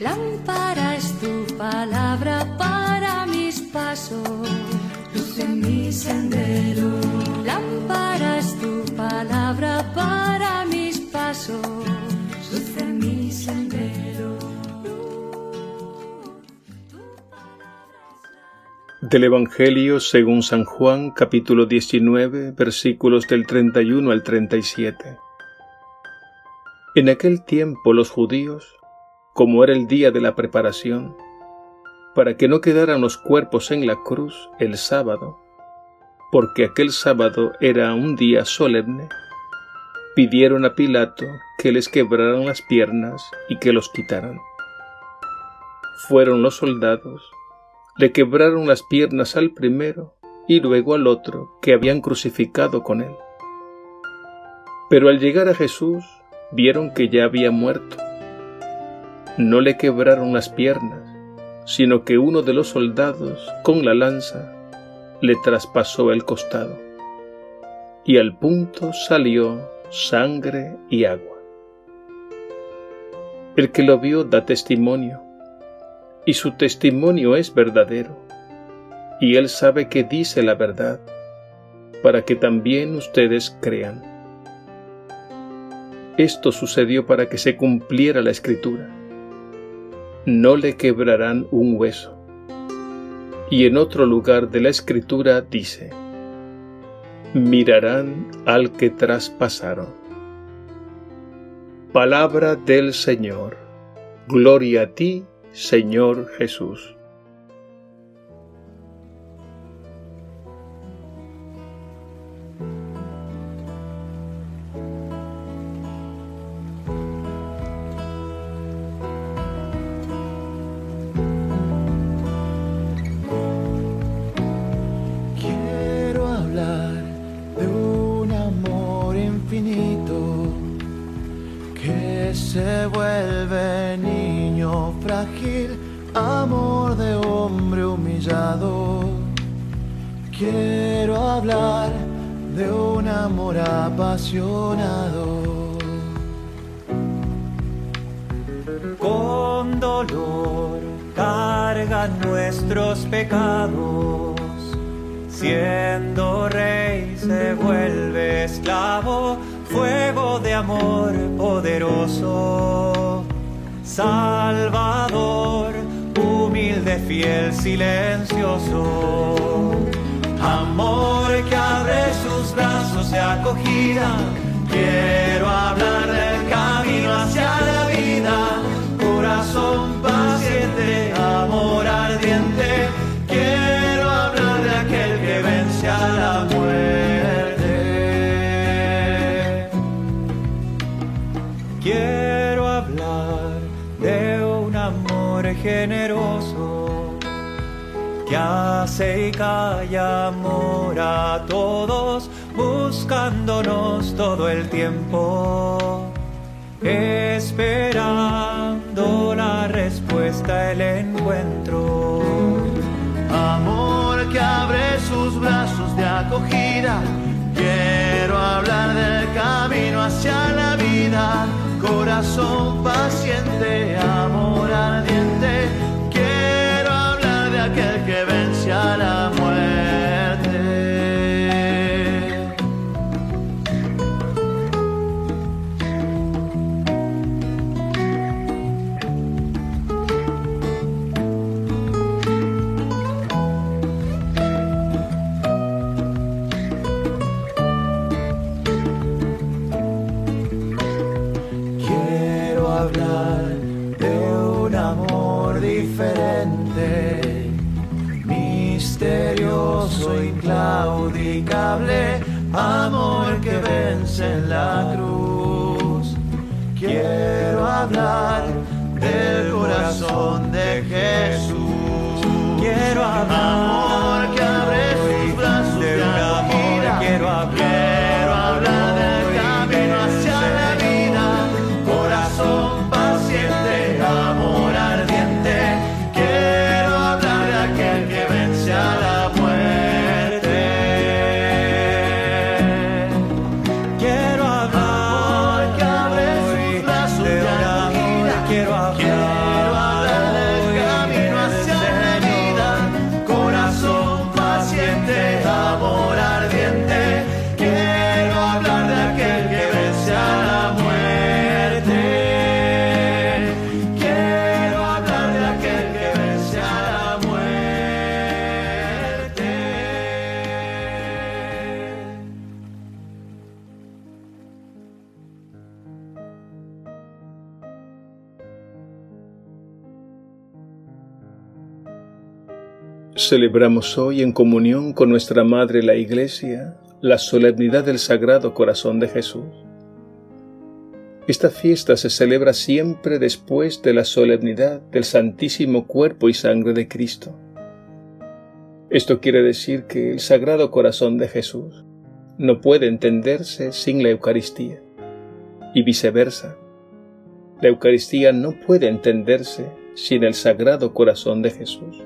Lámpara es tu palabra para mis pasos, luz en mi sendero. Lámpara es tu palabra para mis pasos, luz en mi sendero. Del Evangelio según San Juan capítulo 19 versículos del 31 al 37. En aquel tiempo los judíos, como era el día de la preparación, para que no quedaran los cuerpos en la cruz el sábado, porque aquel sábado era un día solemne, pidieron a Pilato que les quebraran las piernas y que los quitaran. Fueron los soldados, le quebraron las piernas al primero y luego al otro que habían crucificado con él. Pero al llegar a Jesús, vieron que ya había muerto. No le quebraron las piernas, sino que uno de los soldados, con la lanza, le traspasó el costado, y al punto salió sangre y agua. El que lo vio da testimonio, y su testimonio es verdadero, y él sabe que dice la verdad, para que también ustedes crean. Esto sucedió para que se cumpliera la escritura. No le quebrarán un hueso. Y en otro lugar de la escritura dice, mirarán al que traspasaron. Palabra del Señor. Gloria a ti, Señor Jesús. Amor de hombre humillado. Quiero hablar de un amor apasionado. con dolor cargan nuestros pecados. Siendo rey se vuelve esclavo, fuego de amor poderoso. Salvador, fiel, silencioso. Amor que abre sus brazos de acogida. Quiero hablar del camino hacia la hace y calla amor a todos, buscándonos todo el tiempo, esperando la respuesta, el encuentro. Amor que abre sus brazos de acogida. Quiero hablar del camino hacia la vida. Corazón paciente, amor inclaudicable, amor que vence en la cruz. Quiero hablar del corazón de Jesús. Quiero hablar Amor Celebramos hoy en comunión con nuestra Madre la Iglesia la solemnidad del Sagrado Corazón de Jesús. Esta fiesta se celebra siempre después de la solemnidad del Santísimo Cuerpo y Sangre de Cristo. Esto quiere decir que el Sagrado Corazón de Jesús no puede entenderse sin la Eucaristía y viceversa. La Eucaristía no puede entenderse sin el Sagrado Corazón de Jesús.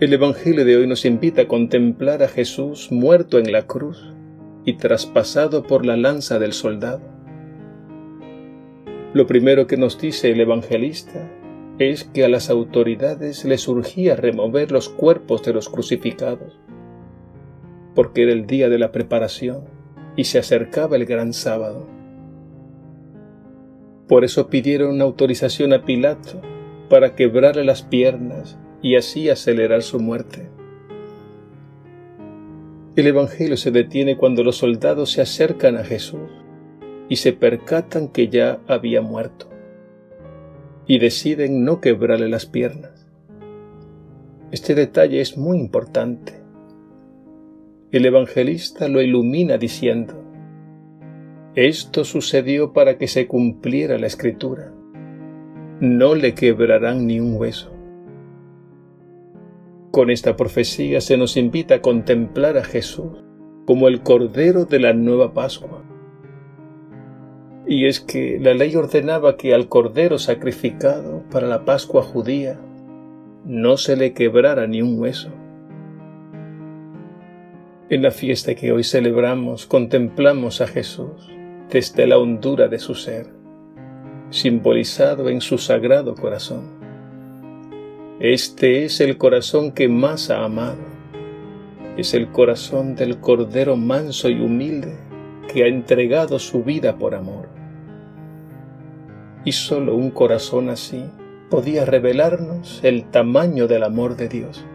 El Evangelio de hoy nos invita a contemplar a Jesús muerto en la cruz y traspasado por la lanza del soldado. Lo primero que nos dice el evangelista es que a las autoridades les surgía remover los cuerpos de los crucificados, porque era el día de la preparación y se acercaba el gran sábado. Por eso pidieron autorización a Pilato para quebrarle las piernas y así acelerar su muerte. El Evangelio se detiene cuando los soldados se acercan a Jesús y se percatan que ya había muerto y deciden no quebrarle las piernas. Este detalle es muy importante. El evangelista lo ilumina diciendo, esto sucedió para que se cumpliera la escritura. No le quebrarán ni un hueso. Con esta profecía se nos invita a contemplar a Jesús como el Cordero de la nueva Pascua. Y es que la ley ordenaba que al Cordero sacrificado para la Pascua judía no se le quebrara ni un hueso. En la fiesta que hoy celebramos contemplamos a Jesús desde la hondura de su ser, simbolizado en su sagrado corazón. Este es el corazón que más ha amado. Es el corazón del Cordero manso y humilde que ha entregado su vida por amor. Y solo un corazón así podía revelarnos el tamaño del amor de Dios.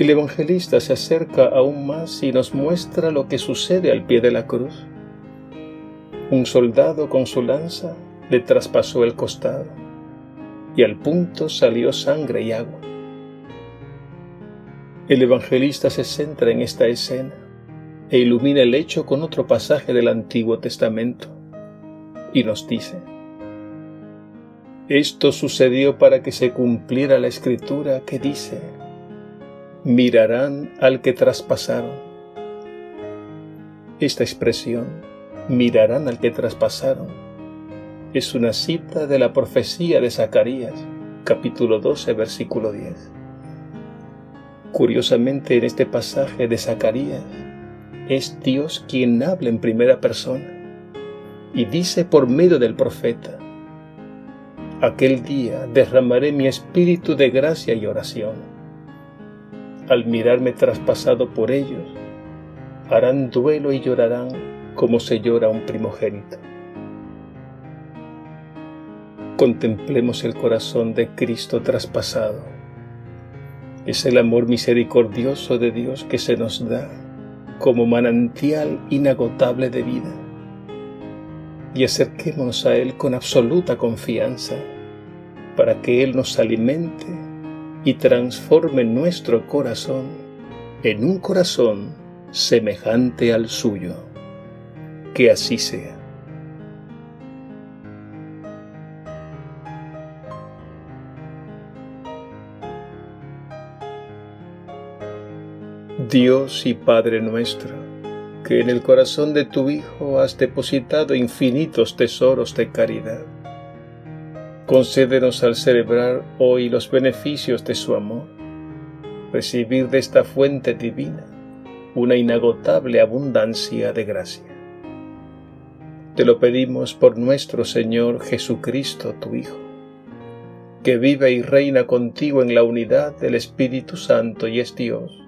El evangelista se acerca aún más y nos muestra lo que sucede al pie de la cruz. Un soldado con su lanza le traspasó el costado y al punto salió sangre y agua. El evangelista se centra en esta escena e ilumina el hecho con otro pasaje del Antiguo Testamento y nos dice, esto sucedió para que se cumpliera la escritura que dice, mirarán al que traspasaron. Esta expresión, mirarán al que traspasaron, es una cita de la profecía de Zacarías, capítulo 12, versículo 10. Curiosamente en este pasaje de Zacarías es Dios quien habla en primera persona y dice por medio del profeta, aquel día derramaré mi espíritu de gracia y oración. Al mirarme traspasado por ellos, harán duelo y llorarán como se llora un primogénito contemplemos el corazón de Cristo traspasado. Es el amor misericordioso de Dios que se nos da como manantial inagotable de vida. Y acerquémonos a Él con absoluta confianza para que Él nos alimente y transforme nuestro corazón en un corazón semejante al suyo. Que así sea. Dios y Padre nuestro, que en el corazón de tu Hijo has depositado infinitos tesoros de caridad. Concédenos al celebrar hoy los beneficios de su amor, recibir de esta fuente divina una inagotable abundancia de gracia. Te lo pedimos por nuestro Señor Jesucristo, tu Hijo, que vive y reina contigo en la unidad del Espíritu Santo y es Dios